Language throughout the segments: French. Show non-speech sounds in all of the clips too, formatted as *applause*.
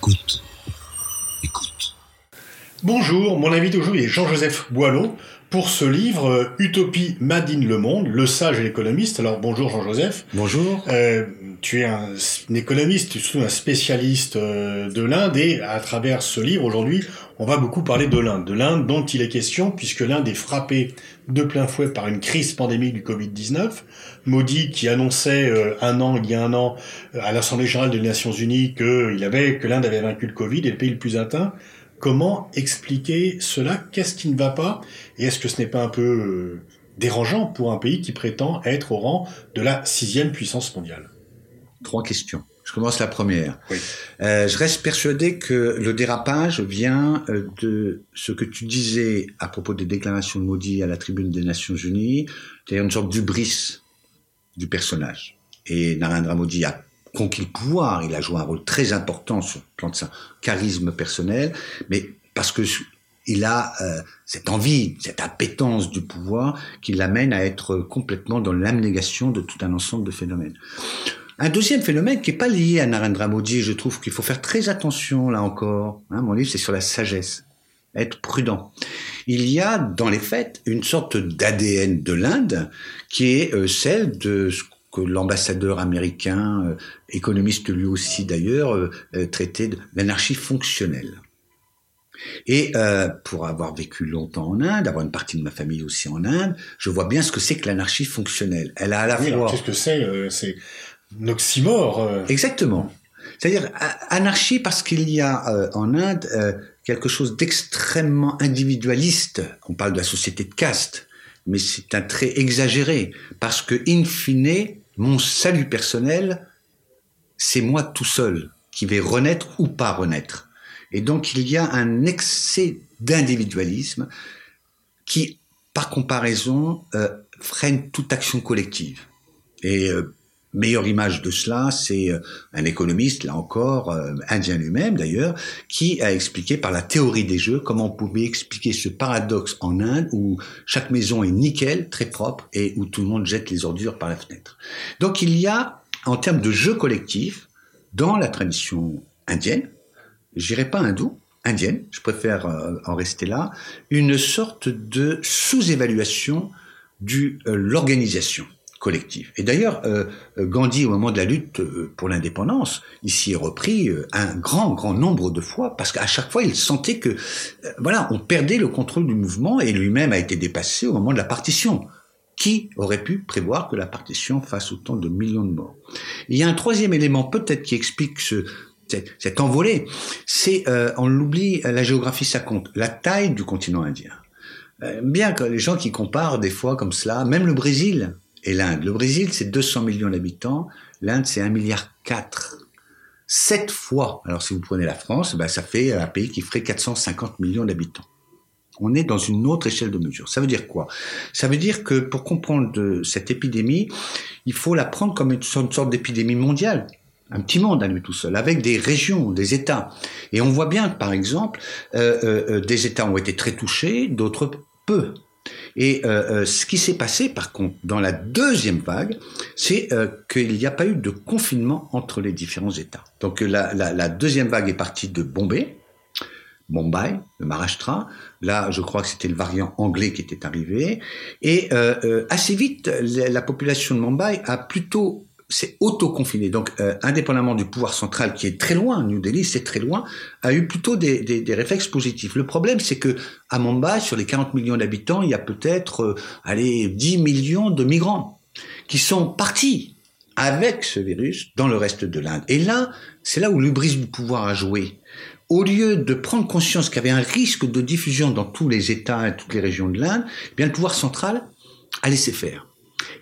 Cicuto. Bonjour, mon invité aujourd'hui est Jean-Joseph Boileau pour ce livre euh, Utopie Made in le Monde, le sage et l'économiste. Alors bonjour Jean-Joseph. Bonjour. Euh, tu es un, un, économiste, surtout un spécialiste euh, de l'Inde et à travers ce livre aujourd'hui, on va beaucoup parler de l'Inde, de l'Inde dont il est question puisque l'Inde est frappée de plein fouet par une crise pandémique du Covid-19. Modi qui annonçait un an, il y a un an, à l'Assemblée générale des Nations Unies que il avait que l'Inde avait vaincu le Covid et le pays le plus atteint. Comment expliquer cela? Qu'est-ce qui ne va pas? Et est-ce que ce n'est pas un peu euh, dérangeant pour un pays qui prétend être au rang de la sixième puissance mondiale? Trois questions. Je commence la première. Oui. Euh, je reste persuadé que le dérapage vient euh, de ce que tu disais à propos des déclarations de Modi à la tribune des Nations Unies, c'est-à-dire une sorte d'ubris du personnage. Et Narendra Modi a conquis le pouvoir, il a joué un rôle très important sur le plan de sa charisme personnel, mais parce que il a euh, cette envie, cette appétence du pouvoir qui l'amène à être complètement dans l'abnégation de tout un ensemble de phénomènes. Un deuxième phénomène qui n'est pas lié à Narendra Modi, je trouve qu'il faut faire très attention là encore. Hein, mon livre, c'est sur la sagesse, être prudent. Il y a dans les faits une sorte d'ADN de l'Inde qui est euh, celle de ce que l'ambassadeur américain, euh, économiste lui aussi d'ailleurs, euh, traitait d'anarchie fonctionnelle. Et euh, pour avoir vécu longtemps en Inde, avoir une partie de ma famille aussi en Inde, je vois bien ce que c'est que l'anarchie fonctionnelle. Elle a à la oui, fois. Qu'est-ce que c'est euh, C'est un oxymore. Euh... Exactement. C'est-à-dire anarchie parce qu'il y a euh, en Inde euh, quelque chose d'extrêmement individualiste. On parle de la société de caste, mais c'est un trait exagéré parce que in fine, mon salut personnel, c'est moi tout seul qui vais renaître ou pas renaître. Et donc il y a un excès d'individualisme qui, par comparaison, euh, freine toute action collective. Et euh, meilleure image de cela, c'est euh, un économiste, là encore, euh, indien lui-même d'ailleurs, qui a expliqué par la théorie des jeux comment on pouvait expliquer ce paradoxe en Inde où chaque maison est nickel, très propre, et où tout le monde jette les ordures par la fenêtre. Donc il y a, en termes de jeu collectif, dans la tradition indienne, j'irai pas hindoue, indienne, je préfère euh, en rester là, une sorte de sous-évaluation de l'organisation Et d'ailleurs, euh, Gandhi, au moment de la lutte pour l'indépendance, ici est repris un grand, grand nombre de fois, parce qu'à chaque fois, il sentait que, voilà, on perdait le contrôle du mouvement, et lui-même a été dépassé au moment de la partition. Qui aurait pu prévoir que la partition fasse autant de millions de morts? Il y a un troisième élément peut-être qui explique ce, cette envolée, c'est, euh, on l'oublie, la géographie ça compte, la taille du continent indien. Euh, bien que les gens qui comparent des fois comme cela, même le Brésil et l'Inde. Le Brésil, c'est 200 millions d'habitants, l'Inde, c'est 1 milliard 4. Sept fois, alors si vous prenez la France, ben, ça fait un pays qui ferait 450 millions d'habitants. On est dans une autre échelle de mesure. Ça veut dire quoi? Ça veut dire que pour comprendre cette épidémie, il faut la prendre comme une sorte d'épidémie mondiale un petit monde à lui tout seul, avec des régions, des États. Et on voit bien, par exemple, euh, euh, des États ont été très touchés, d'autres peu. Et euh, ce qui s'est passé, par contre, dans la deuxième vague, c'est qu'il n'y a pas eu de confinement entre les différents États. Donc la, deuxième vague est partie de Bombay, Mumbai, le Maharashtra. Là, je crois que c'était le variant anglais qui était arrivé. Et assez vite, la population de Mumbai a plutôt c'est auto-confiné. Donc, euh, indépendamment du pouvoir central qui est très loin, New Delhi, c'est très loin, a eu plutôt des, réflexes positifs. Le problème, c'est que à Mumbai, sur les 40 millions d'habitants, il y a peut-être, euh, allez, 10 millions de migrants qui sont partis avec ce virus dans le reste de l'Inde. Et là, c'est là où l'ubris du pouvoir a joué. Au lieu de prendre conscience qu'il y avait un risque de diffusion dans tous les États et toutes les régions de l'Inde, eh bien le pouvoir central a laissé faire.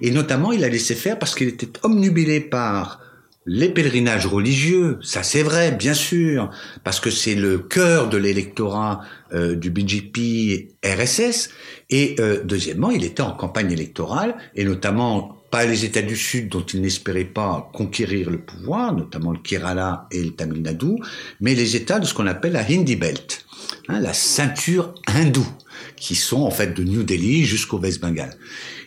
Et notamment, il a laissé faire parce qu'il était omnubilé par les pèlerinages religieux, ça c'est vrai, bien sûr, parce que c'est le cœur de l'électorat euh, du BJP RSS. Et euh, deuxièmement, il était en campagne électorale, et notamment pas les États du Sud dont il n'espérait pas conquérir le pouvoir, notamment le Kerala et le Tamil Nadu, mais les États de ce qu'on appelle la Hindi Belt, hein, la ceinture hindoue, qui sont en fait de New Delhi jusqu'au West Bengal.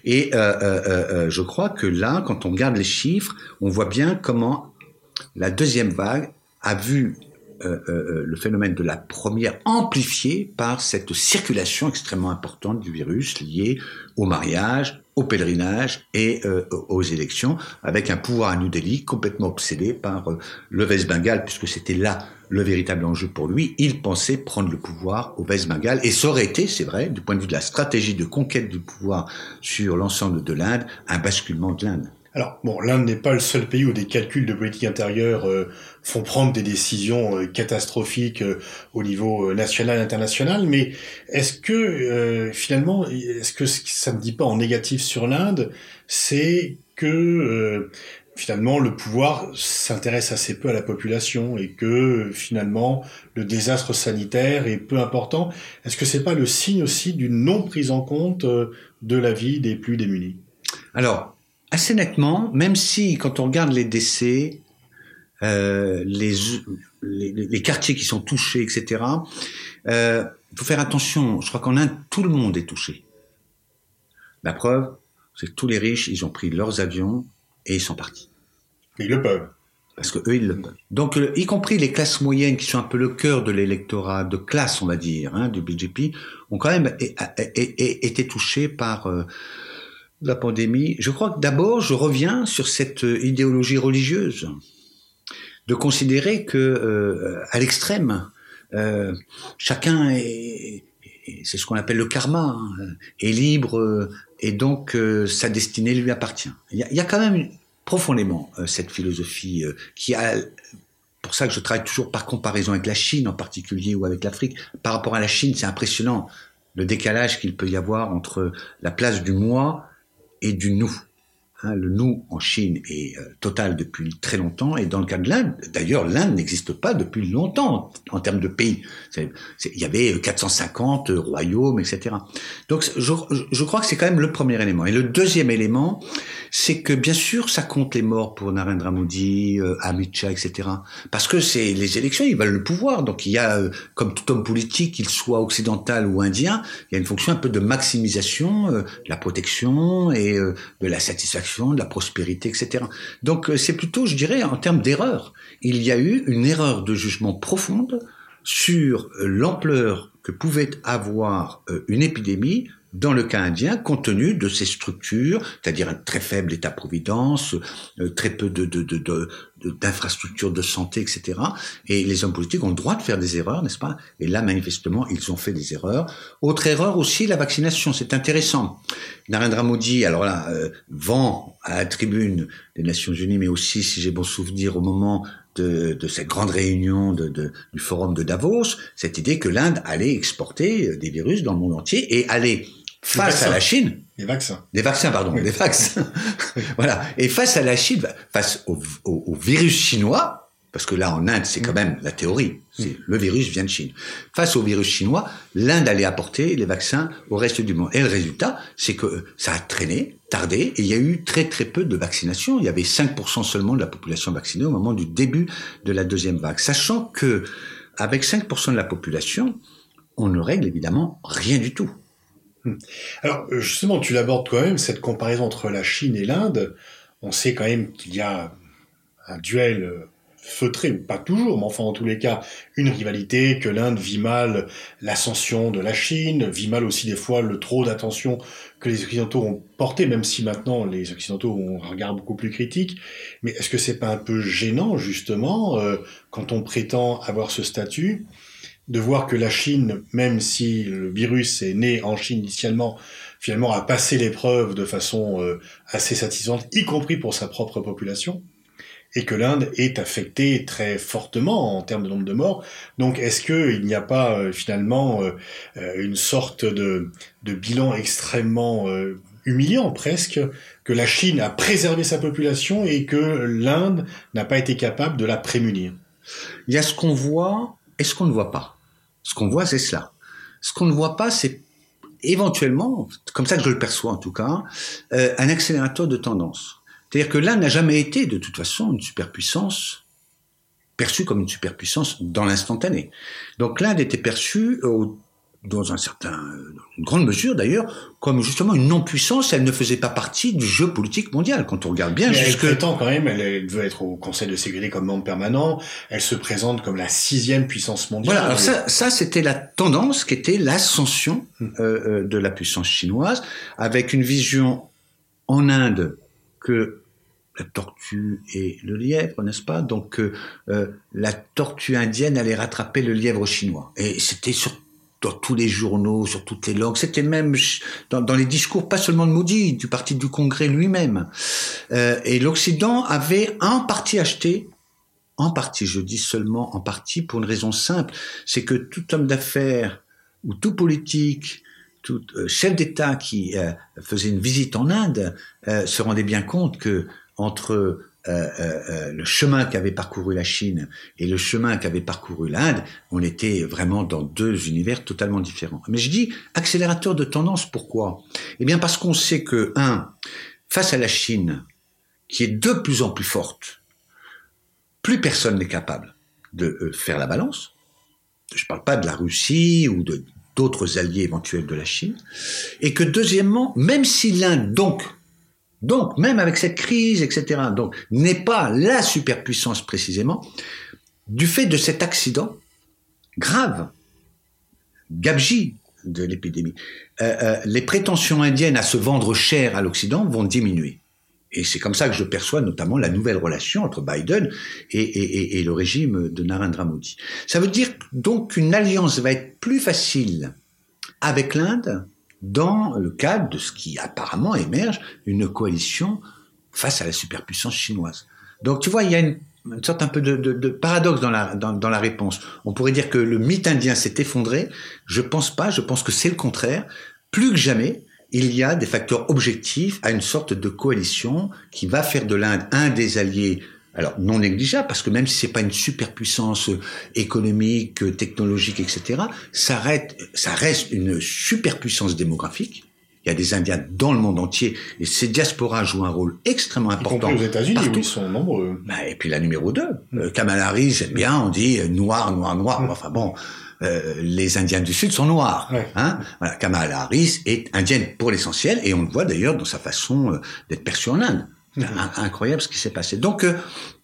Et euh, euh, euh, je crois que là, quand on regarde les chiffres, on voit bien comment la deuxième vague a vu le phénomène de la première amplifié par cette circulation extrêmement importante du virus liée au mariage, au pèlerinage et aux élections, avec un pouvoir à New Delhi complètement obsédé par le West Bengal, puisque c'était là le véritable enjeu pour lui. Il pensait prendre le pouvoir au Bengal, et ça aurait été, c'est vrai, du point de vue de la stratégie de conquête du pouvoir sur l'ensemble de l'Inde, un basculement de l'Inde. Alors, bon, l'Inde n'est pas le seul pays où des calculs de politique intérieure euh, font prendre des décisions euh, catastrophiques euh, au niveau national et international, mais est-ce que, finalement, est-ce que ça ne dit pas en négatif sur l'Inde, c'est que, finalement, le pouvoir s'intéresse assez peu à la population et que, finalement, le désastre sanitaire est peu important Est-ce que c'est pas le signe aussi d'une non prise en compte de la vie des plus démunis? Alors, assez nettement, même si quand on regarde les décès, euh, les, les, quartiers qui sont touchés, etc., il euh, faut faire attention. Je crois qu'en Inde, tout le monde est touché. La preuve, c'est que tous les riches, ils ont pris leurs avions et ils sont partis. Ils le peuvent. Parce que eux, ils le peuvent. Donc, y compris les classes moyennes, qui sont un peu le cœur de l'électorat de classe, on va dire, hein, du BJP, ont quand même été touchés par euh, la pandémie, je crois que d'abord, je reviens sur cette euh, idéologie religieuse, de considérer que euh, à l'extrême, euh, chacun est, c'est ce qu'on appelle le karma, hein, est libre et donc sa destinée lui appartient. Il y, a, quand même profondément cette philosophie qui a pour ça que je travaille toujours par comparaison avec la Chine en particulier ou avec l'Afrique. Par rapport à la Chine, c'est impressionnant le décalage qu'il peut y avoir entre la place du moi et du nous. Hein, le nous en Chine est euh, total depuis très longtemps et dans le cas de l'Inde, d'ailleurs l'Inde n'existe pas depuis longtemps en, termes de pays. il y avait 450 royaumes, etc. Donc je, crois que c'est quand même le premier élément. Et le deuxième élément, c'est que bien sûr ça compte les morts pour Narendra Modi, euh, Amit Shah, etc. Parce que c'est les élections, ils veulent le pouvoir. Donc il y a, euh, comme tout homme politique, qu'il soit occidental ou indien, il y a une fonction un peu de maximisation de la protection et de la satisfaction de la prospérité, etc. Donc euh, c'est plutôt, je dirais, en termes d'erreur. Il y a eu une erreur de jugement profonde sur euh, l'ampleur que pouvait avoir euh, une épidémie dans le cas indien, compte tenu de ces structures, c'est-à-dire un très faible état-providence, très peu de, d'infrastructures de, santé, etc. Et les hommes politiques ont le droit de faire des erreurs, n'est-ce pas? Et là, manifestement, ils ont fait des erreurs. Autre erreur aussi, la vaccination. C'est intéressant. Narendra Modi, alors là, euh, vend à la tribune des Nations Unies, mais aussi, si j'ai bon souvenir, au moment de, de cette grande réunion de, de, du forum de Davos, cette idée que l'Inde allait exporter euh, des virus dans le monde entier et allait face à la Chine. Des vaccins. Des vaccins, pardon, des vaccins. *laughs* voilà. Et face à la Chine, face au, au, virus chinois, parce que là en Inde c'est quand mm. même la théorie, c'est mm. le virus vient de Chine. Face au virus chinois, l'Inde allait apporter les vaccins au reste du monde. Et le résultat, c'est que ça a traîné, tardé, et il y a eu très très peu de vaccination. Il y avait 5% seulement de la population vaccinée au moment du début de la deuxième vague. Sachant que avec 5% de la population, on ne règle évidemment rien du tout. Hmm. Alors justement, tu l'abordes quand même, cette comparaison entre la Chine et l'Inde. On sait quand même qu'il y a un duel euh, feutré, pas toujours, mais enfin en tous les cas, une rivalité, que l'Inde vit mal l'ascension de la Chine, vit mal aussi des fois le trop d'attention que les Occidentaux ont porté, même si maintenant les Occidentaux ont un regard beaucoup plus critique. Mais est-ce que c'est pas un peu gênant justement euh, quand on prétend avoir ce statut de voir que la Chine, même si le virus est né en Chine initialement, finalement a passé l'épreuve de façon euh, assez satisfaisante, y compris pour sa propre population, et que l'Inde est affectée très fortement en termes de nombre de morts. Donc est-ce qu'il n'y a pas euh, finalement euh, une sorte de, de bilan extrêmement humiliant presque que la Chine a préservé sa population et que l'Inde n'a pas été capable de la prémunir? Il y a ce qu'on voit et ce qu'on ne voit pas. Ce qu'on voit, c'est cela. Ce qu'on ne voit pas, c'est éventuellement, comme ça que je le perçois en tout cas, euh, un accélérateur de tendance. C'est-à-dire que l'Inde n'a jamais été, de toute façon, une superpuissance perçue comme une superpuissance dans l'instantané. Donc l'Inde était perçue au dans un certain, une grande mesure d'ailleurs, comme justement une non-puissance. Elle ne faisait pas partie du jeu politique mondial. Quand on regarde bien, Mais jusque elle prétend quand même, elle, veut être au Conseil de sécurité comme membre permanent. Elle se présente comme la sixième puissance mondiale. Voilà, alors ça, ça c'était la tendance qui était l'ascension euh, euh, de la puissance chinoise, avec une vision en Inde que la tortue et le lièvre, n'est-ce pas? Donc euh, euh, la tortue indienne allait rattraper le lièvre chinois. Et c'était sur dans tous les journaux, sur toutes les langues. C'était même dans, les discours, pas seulement de Modi, du parti du Congrès lui-même. Euh, et l'Occident avait en partie acheté en partie, je dis seulement en partie, pour une raison simple, c'est que tout homme d'affaires ou tout politique, tout euh, chef d'État qui euh, faisait une visite en Inde se rendait bien compte que entre euh, euh, euh, le chemin qu'avait parcouru la Chine et le chemin qu'avait parcouru l'Inde, on était vraiment dans deux univers totalement différents. Mais je dis accélérateur de tendance, pourquoi? Eh bien parce qu'on sait que, un, face à la Chine, qui est de plus en plus forte, plus personne n'est capable de euh, faire la balance. Je ne parle pas de la Russie ou de d'autres alliés éventuels de la Chine. Et que deuxièmement, même si l'Inde, donc, donc, même avec cette crise, etc., donc, n'est pas la superpuissance précisément, du fait de cet accident grave, gabegie de l'épidémie, euh, euh, les prétentions indiennes à se vendre cher à l'Occident vont diminuer. Et c'est comme ça que je perçois notamment la nouvelle relation entre Biden et, le régime de Narendra Modi. Ça veut dire donc qu'une alliance va être plus facile avec l'Inde dans le cadre de ce qui apparemment émerge, une coalition face à la superpuissance chinoise. Donc tu vois, il y a une, sorte un peu de, de- de paradoxe dans la, dans, dans la réponse. On pourrait dire que le mythe indien s'est effondré. Je pense pas, je pense que c'est le contraire. Plus que jamais, il y a des facteurs objectifs à une sorte de coalition qui va faire de l'Inde un des alliés alors non négligeable parce que même si c'est pas une superpuissance euh, économique, euh, technologique, etc., ça reste, ça reste une superpuissance démographique. Il y a des Indiens dans le monde entier et ces diasporas jouent un rôle extrêmement y important. compris aux États-Unis où ils sont nombreux. Bah, et puis la numéro 2, Kamala Harris, j'aime bien, on dit euh, noir, noir, noir. Enfin bon, euh, les Indiens du Sud sont noirs. Ouais. Hein voilà, Kamala Harris est indienne pour l'essentiel et on le voit d'ailleurs dans sa façon euh, d'être perçue en Inde. *laughs* Incroyable ce qui s'est passé. Donc euh,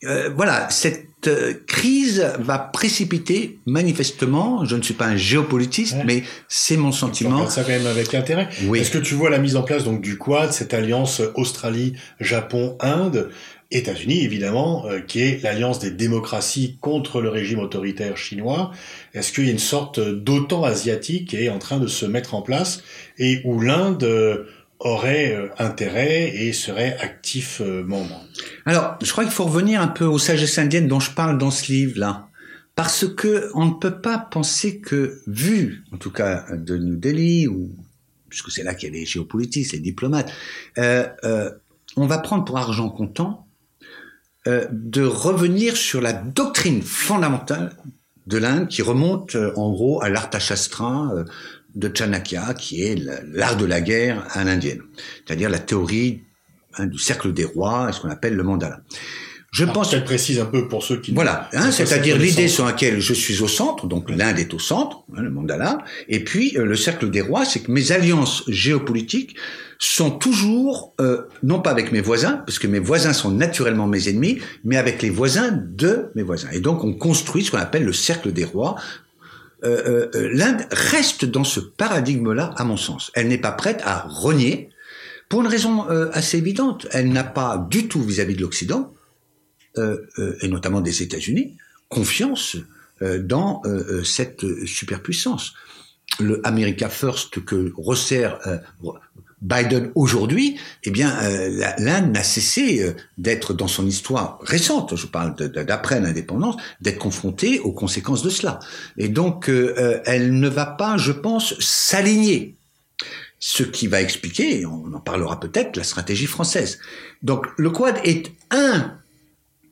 euh, voilà, cette euh, crise va précipiter manifestement, je ne suis pas un géopolitiste, Ouais. mais c'est mon On sentiment. regarde ça quand même avec intérêt. Oui. Est-ce que tu vois la mise en place donc du Quad, cette alliance Australie, Japon, Inde, États-Unis évidemment, euh, qui est l'alliance des démocraties contre le régime autoritaire chinois? Est-ce qu'il y a une sorte d'OTAN asiatique qui est en train de se mettre en place et où l'Inde euh, aurait euh, intérêt et serait actif euh, membre Alors, je crois qu'il faut revenir un peu aux sagesses indiennes dont je parle dans ce livre-là. Parce que on ne peut pas penser que, vu, en tout cas, de New Delhi, ou, puisque c'est là qu'il y a les géopolitistes, les diplomates, euh, euh, on va prendre pour argent comptant de revenir sur la doctrine fondamentale de l'Inde qui remonte en gros à l'Arthashastra de Chanakya, qui est la- l'art de la guerre à l'indienne, c'est-à-dire la théorie hein, du cercle des rois, et ce qu'on appelle le mandala. Je Alors, pense qu'elle précise un peu pour ceux qui voilà, hein, c'est-à-dire l'idée sur laquelle je suis au centre, donc l'Inde est au centre, hein, le mandala, et puis euh, le cercle des rois, c'est que mes alliances géopolitiques sont toujours, euh, non pas avec mes voisins, parce que mes voisins sont naturellement mes ennemis, mais avec les voisins de mes voisins. Et donc on construit ce qu'on appelle le cercle des rois. Euh, euh, euh, L'Inde reste dans ce paradigme-là, à mon sens. Elle n'est pas prête à renier, pour une raison assez évidente. Elle n'a pas du tout vis-à-vis de l'Occident, et notamment des États-Unis, confiance dans cette superpuissance. Le America First que resserre Biden aujourd'hui, eh bien, euh, l'Inde n'a cessé euh, d'être dans son histoire récente, je parle d'après l'indépendance, d'être confrontée aux conséquences de cela. Et donc, euh, elle ne va pas, je pense, s'aligner. Ce qui va expliquer, on en parlera peut-être, la stratégie française. Donc, le Quad est un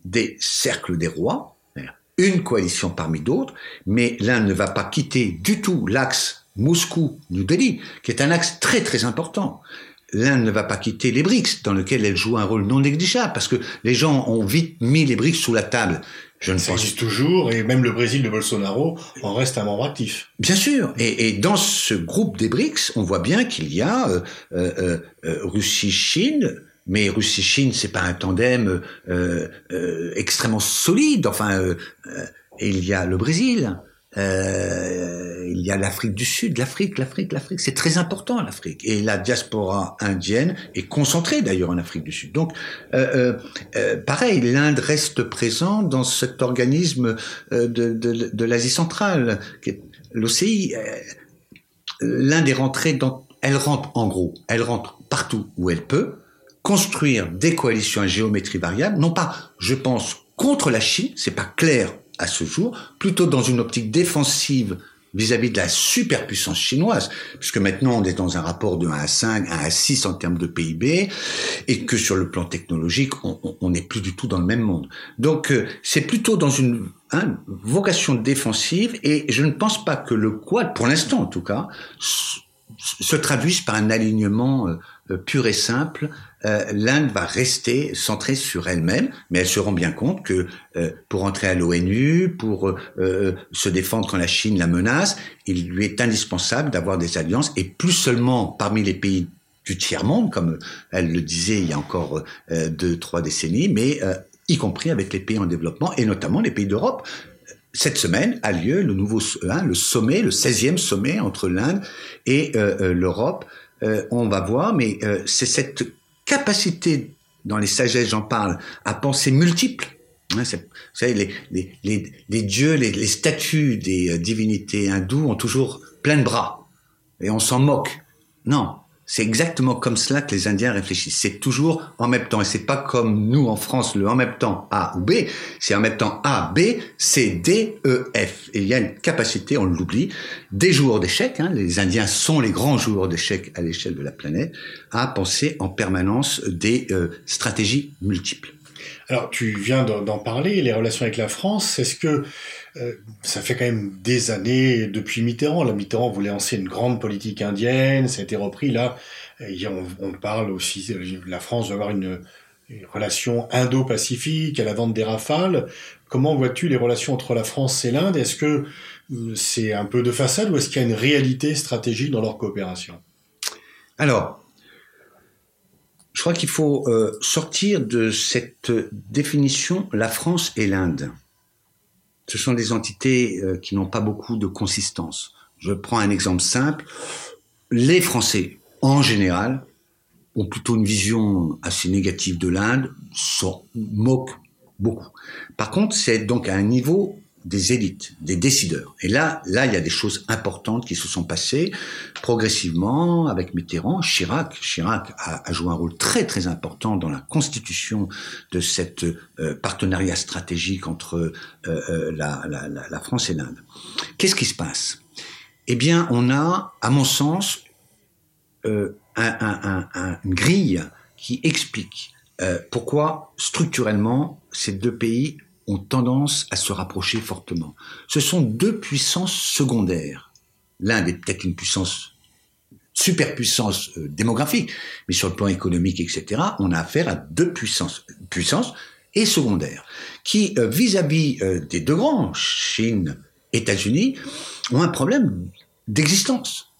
des cercles des rois, une coalition parmi d'autres, mais l'Inde ne va pas quitter du tout l'axe Moscou-New Delhi, qui est un axe très très important. L'Inde ne va pas quitter les BRICS, dans lequel elle joue un rôle non négligeable, parce que les gens ont vite mis les BRICS sous la table. Je ne ça pense... existe toujours, et même le Brésil de Bolsonaro en reste un membre actif. Bien sûr, et, et dans ce groupe des BRICS, on voit bien qu'il y a euh, euh, euh, Russie-Chine, mais Russie-Chine, c'est pas un tandem extrêmement solide. Enfin, il y a le Brésil, il y a l'Afrique du Sud, l'Afrique, l'Afrique, l'Afrique. C'est très important l'Afrique. Et la diaspora indienne est concentrée d'ailleurs en Afrique du Sud. Donc, pareil, l'Inde reste présent dans cet organisme de l'Asie centrale, l'OCI. L'Inde est rentrée dans, elle rentre en gros, elle rentre partout où elle peut construire des coalitions à géométrie variable, non pas, je pense, contre la Chine, c'est pas clair à ce jour, plutôt dans une optique défensive vis-à-vis de la superpuissance chinoise, puisque maintenant on est dans un rapport de 1 à 5, 1 à 6 en termes de PIB, et que sur le plan technologique, on n'est plus du tout dans le même monde. Donc euh, c'est plutôt dans une hein, vocation défensive, et je ne pense pas que le Quad, pour l'instant en tout cas, se traduise par un alignement euh, euh, pur et simple euh, l'Inde va rester centrée sur elle-même, mais elle se rend bien compte que pour entrer à l'ONU, pour se défendre quand la Chine la menace, il lui est indispensable d'avoir des alliances, et plus seulement parmi les pays du tiers-monde, comme elle le disait il y a encore deux, trois décennies, mais y compris avec les pays en développement, et notamment les pays d'Europe. Cette semaine a lieu le nouveau hein, le sommet, le 16e sommet entre l'Inde et l'Europe. on va voir, mais c'est cette capacité, dans les sagesses j'en parle, à penser multiple. Hein, vous savez, les, les, les, dieux, les, les, statues des euh, divinités hindoues ont toujours plein de bras. Et on s'en moque. Non, c'est exactement comme cela que les Indiens réfléchissent. C'est toujours en même temps. Et c'est pas comme nous en France, le en même temps A ou B. C'est en même temps A, B, C, D, E, F. Et il y a une capacité, on l'oublie, des joueurs d'échecs. Hein, les Indiens sont les grands joueurs d'échecs à l'échelle de la planète, à penser en permanence des euh, stratégies multiples. Alors, tu viens d'en parler, les relations avec la France. Est-ce que euh, ça fait quand même des années depuis Mitterrand. La Mitterrand voulait lancer une grande politique indienne, ça a été repris. Là, on, parle aussi, la France va avoir une, relation indo-pacifique à la vente des rafales. Comment vois-tu les relations entre la France et l'Inde? Est-ce que euh, c'est un peu de façade ou est-ce qu'il y a une réalité stratégique dans leur coopération? Alors, je crois qu'il faut euh, sortir de cette définition la France et l'Inde ce sont des entités euh, qui n'ont pas beaucoup de consistance. Je prends un exemple simple. Les Français, en général, ont plutôt une vision assez négative de l'Inde, s'en moquent beaucoup. Par contre, c'est donc à un niveau des élites, des décideurs. Et là, là, il y a des choses importantes qui se sont passées progressivement avec Mitterrand, Chirac. Chirac a, joué un rôle très très important dans la constitution de cette euh, partenariat stratégique entre euh, euh, la, France et l'Inde. Qu'est-ce qui se passe? Eh bien, on a, à mon sens, un, un, un, une grille qui explique pourquoi structurellement ces deux pays ont tendance à se rapprocher fortement. Ce sont deux puissances secondaires. L'Inde est peut-être une puissance superpuissance euh, démographique, mais sur le plan économique, etc., on a affaire à deux puissances, puissances et secondaires, qui, euh, vis-à-vis euh, des deux grands, Chine, États-Unis, ont un problème d'existence.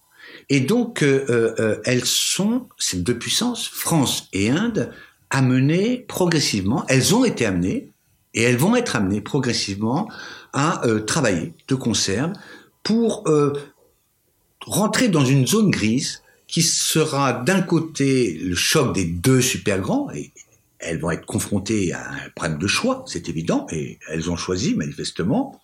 Et donc, elles sont, ces deux puissances, France et Inde, amenées progressivement, elles ont été amenées, et elles vont être amenées progressivement à euh, travailler de concert pour euh, rentrer dans une zone grise qui sera d'un côté le choc des deux super grands, et elles vont être confrontées à un problème de choix, c'est évident, et elles ont choisi manifestement.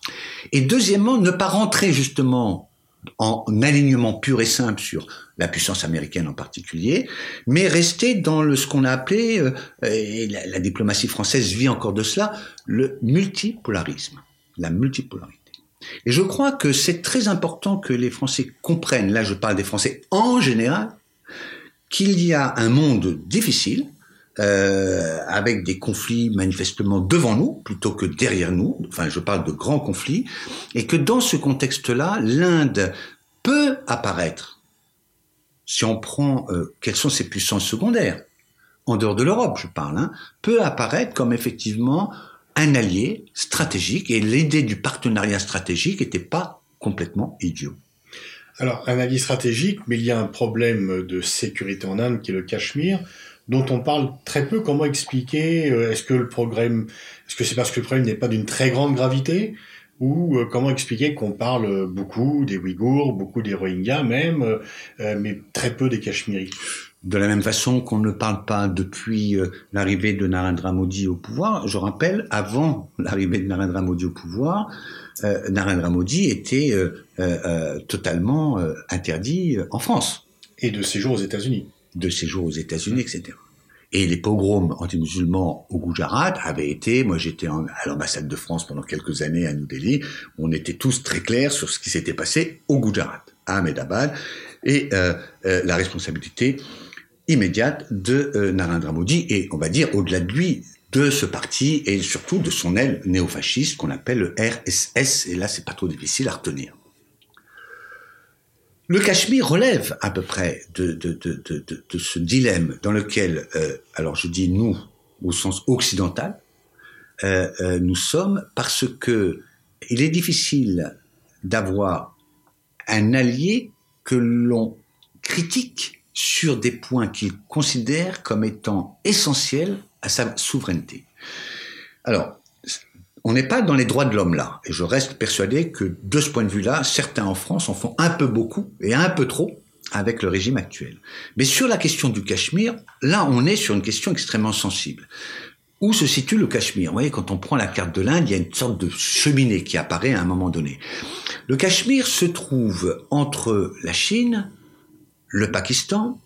Et deuxièmement, ne pas rentrer justement en alignement pur et simple sur la puissance américaine en particulier, mais rester dans le, ce qu'on a appelé, euh, et la, diplomatie française vit encore de cela, le multipolarisme, la multipolarité. Et je crois que c'est très important que les Français comprennent, là je parle des Français en général, qu'il y a un monde difficile, euh, avec des conflits manifestement devant nous plutôt que derrière nous, enfin je parle de grands conflits, et que dans ce contexte-là, l'Inde peut apparaître, si on prend euh, quelles sont ses puissances secondaires, en dehors de l'Europe je parle, hein, peut apparaître comme effectivement un allié stratégique. Et l'idée du partenariat stratégique n'était pas complètement idiot. Alors, un allié stratégique, mais il y a un problème de sécurité en Inde qui est le Cachemire, dont on parle très peu. Comment expliquer euh, Est-ce que le problème, est-ce que c'est parce que le problème n'est pas d'une très grande gravité ou euh, comment expliquer qu'on parle beaucoup des Ouïghours, beaucoup des Rohingyas même, euh, mais très peu des Cachemiris? De la même façon qu'on ne parle pas depuis l'arrivée de Narendra Modi au pouvoir, je rappelle, avant l'arrivée de Narendra Modi au pouvoir, Narendra Modi était totalement interdit en France. Et de séjour aux États-Unis. De séjour aux États-Unis, etc. Et les pogroms anti-musulmans au Gujarat avaient été, moi j'étais à l'ambassade de France pendant quelques années à New Delhi, on était tous très clairs sur ce qui s'était passé au Gujarat, à Ahmedabad, et la responsabilité immédiate de Narendra Modi, et on va dire au-delà de lui, de ce parti et surtout de son aile néofasciste qu'on appelle le RSS. Et là, c'est pas trop difficile à retenir. Le Cachemire relève à peu près de, ce dilemme dans lequel, euh, alors je dis nous au sens occidental, euh, euh, nous sommes parce que il est difficile d'avoir un allié que l'on critique sur des points qu'il considère comme étant essentiels à sa souveraineté. On n'est pas dans les droits de l'homme là, et je reste persuadé que de ce point de vue-là, certains en France en font un peu beaucoup et un peu trop avec le régime actuel. Mais sur la question du Cachemire, là, on est sur une question extrêmement sensible. Où se situe le Cachemire? Vous voyez, quand on prend la carte de l'Inde, il y a une sorte de cheminée qui apparaît à un moment donné. Le Cachemire se trouve entre la Chine, le Pakistan,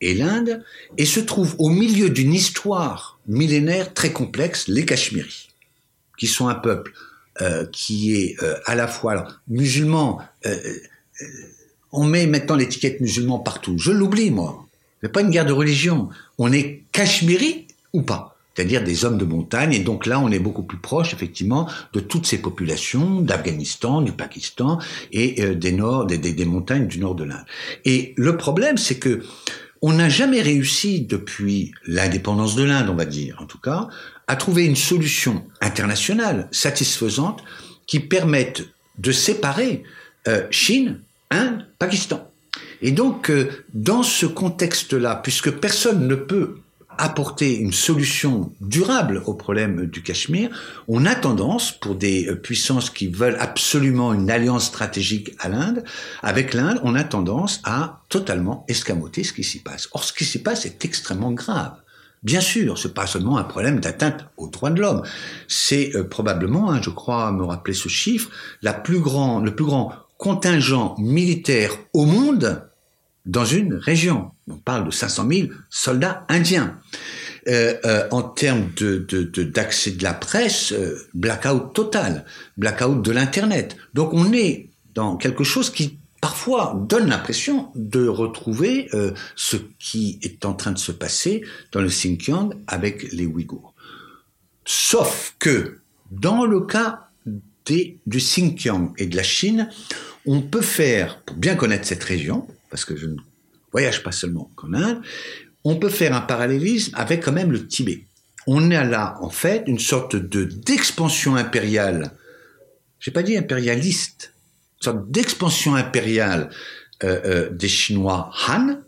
et l'Inde, et se trouve au milieu d'une histoire millénaire très complexe, les Cachemiris, qui sont un peuple euh, qui est euh, à la fois musulman. Euh, on met maintenant l'étiquette musulman partout. Je l'oublie, moi. Ce n'est pas une guerre de religion. On est Cachemiri ou pas? C'est-à-dire des hommes de montagne. Et donc là, on est beaucoup plus proche, effectivement, de toutes ces populations d'Afghanistan, du Pakistan et des, montagnes du nord de l'Inde. Et le problème, c'est que on n'a jamais réussi depuis l'indépendance de l'Inde, on va dire en tout cas, à trouver une solution internationale satisfaisante qui permette de séparer euh, Chine, Inde, Pakistan. Et donc, euh, dans ce contexte-là, puisque personne ne peut apporter une solution durable au problème du Cachemire, on a tendance, pour des euh, puissances qui veulent absolument une alliance stratégique à l'Inde, avec l'Inde, on a tendance à totalement escamoter ce qui s'y passe. Or, ce qui s'y passe est extrêmement grave. Bien sûr, c'est pas seulement un problème d'atteinte aux droits de l'homme. C'est euh, probablement, hein, je crois me rappeler ce chiffre, le plus grand contingent militaire au monde dans une région. On parle de 500 000 soldats indiens. Euh, euh, en termes d'accès de, la presse, euh, blackout total, blackout de l'internet. Donc on est dans quelque chose qui parfois donne l'impression de retrouver ce qui est en train de se passer dans le Xinjiang avec les Ouïghours. Sauf que dans le cas du Xinjiang et de la Chine, on peut faire, pour bien connaître cette région, parce que je ne voyage pas seulement qu'en Inde, on peut faire un parallélisme avec quand même le Tibet. On a là, en fait, une sorte de d'expansion impériale. J'ai pas dit impérialiste, une sorte d'expansion impériale euh, euh, des Chinois Han,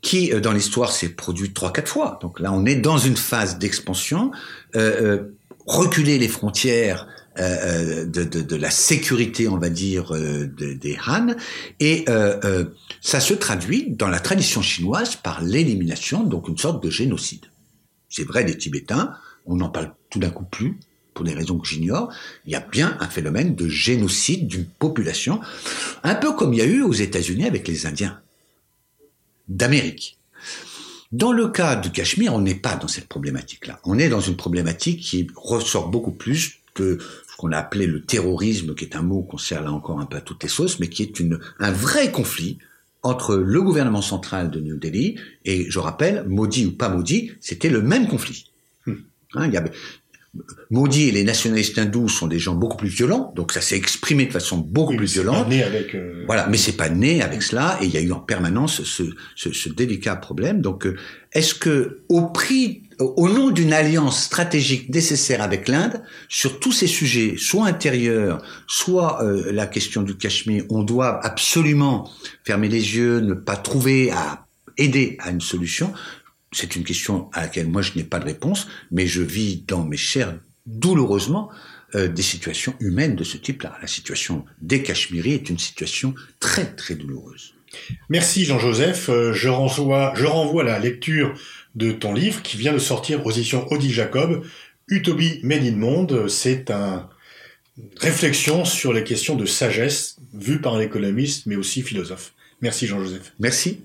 qui euh, dans l'histoire s'est produit trois quatre fois. Donc là, on est dans une phase d'expansion, reculer les frontières euh, de, de, de, la sécurité, on va dire, euh, des Han, et euh, euh, ça se traduit dans la tradition chinoise par l'élimination, donc une sorte de génocide. C'est vrai des Tibétains, on n'en parle tout d'un coup plus, pour des raisons que j'ignore, il y a bien un phénomène de génocide d'une population, un peu comme il y a eu aux États-Unis avec les Indiens d'Amérique. Dans le cas du Cachemire, on n'est pas dans cette problématique-là. On est dans une problématique qui ressort beaucoup plus de ce qu'on a appelé le terrorisme, qui est un mot qu'on sert là encore un peu à toutes les sauces, mais qui est une, un vrai conflit entre le gouvernement central de New Delhi et, je rappelle, maudit ou pas maudit, c'était le même conflit. Hmm. Hein, il y avait, Maudit et les nationalistes hindous sont des gens beaucoup plus violents, donc ça s'est exprimé de façon beaucoup plus violente. né avec. Euh, voilà, mais c'est pas né avec cela, et il y a eu en permanence ce, ce, ce délicat problème. Donc, euh, est-ce que, au prix au nom d'une alliance stratégique nécessaire avec l'Inde, sur tous ces sujets, soit intérieurs, soit euh, la question du Cachemire, on doit absolument fermer les yeux, ne pas trouver à aider à une solution. C'est une question à laquelle moi je n'ai pas de réponse, mais je vis dans mes chairs douloureusement euh, des situations humaines de ce type-là. La situation des Cachemiris est une situation très très douloureuse. Merci Jean-Joseph. Euh, je renvoie, je renvoie la lecture de ton livre qui vient de sortir aux éditions Odile Jacob, Utopie Made in Monde. C'est un réflexion sur les questions de sagesse vues par un économiste mais aussi philosophe. Merci Jean-Joseph. Merci.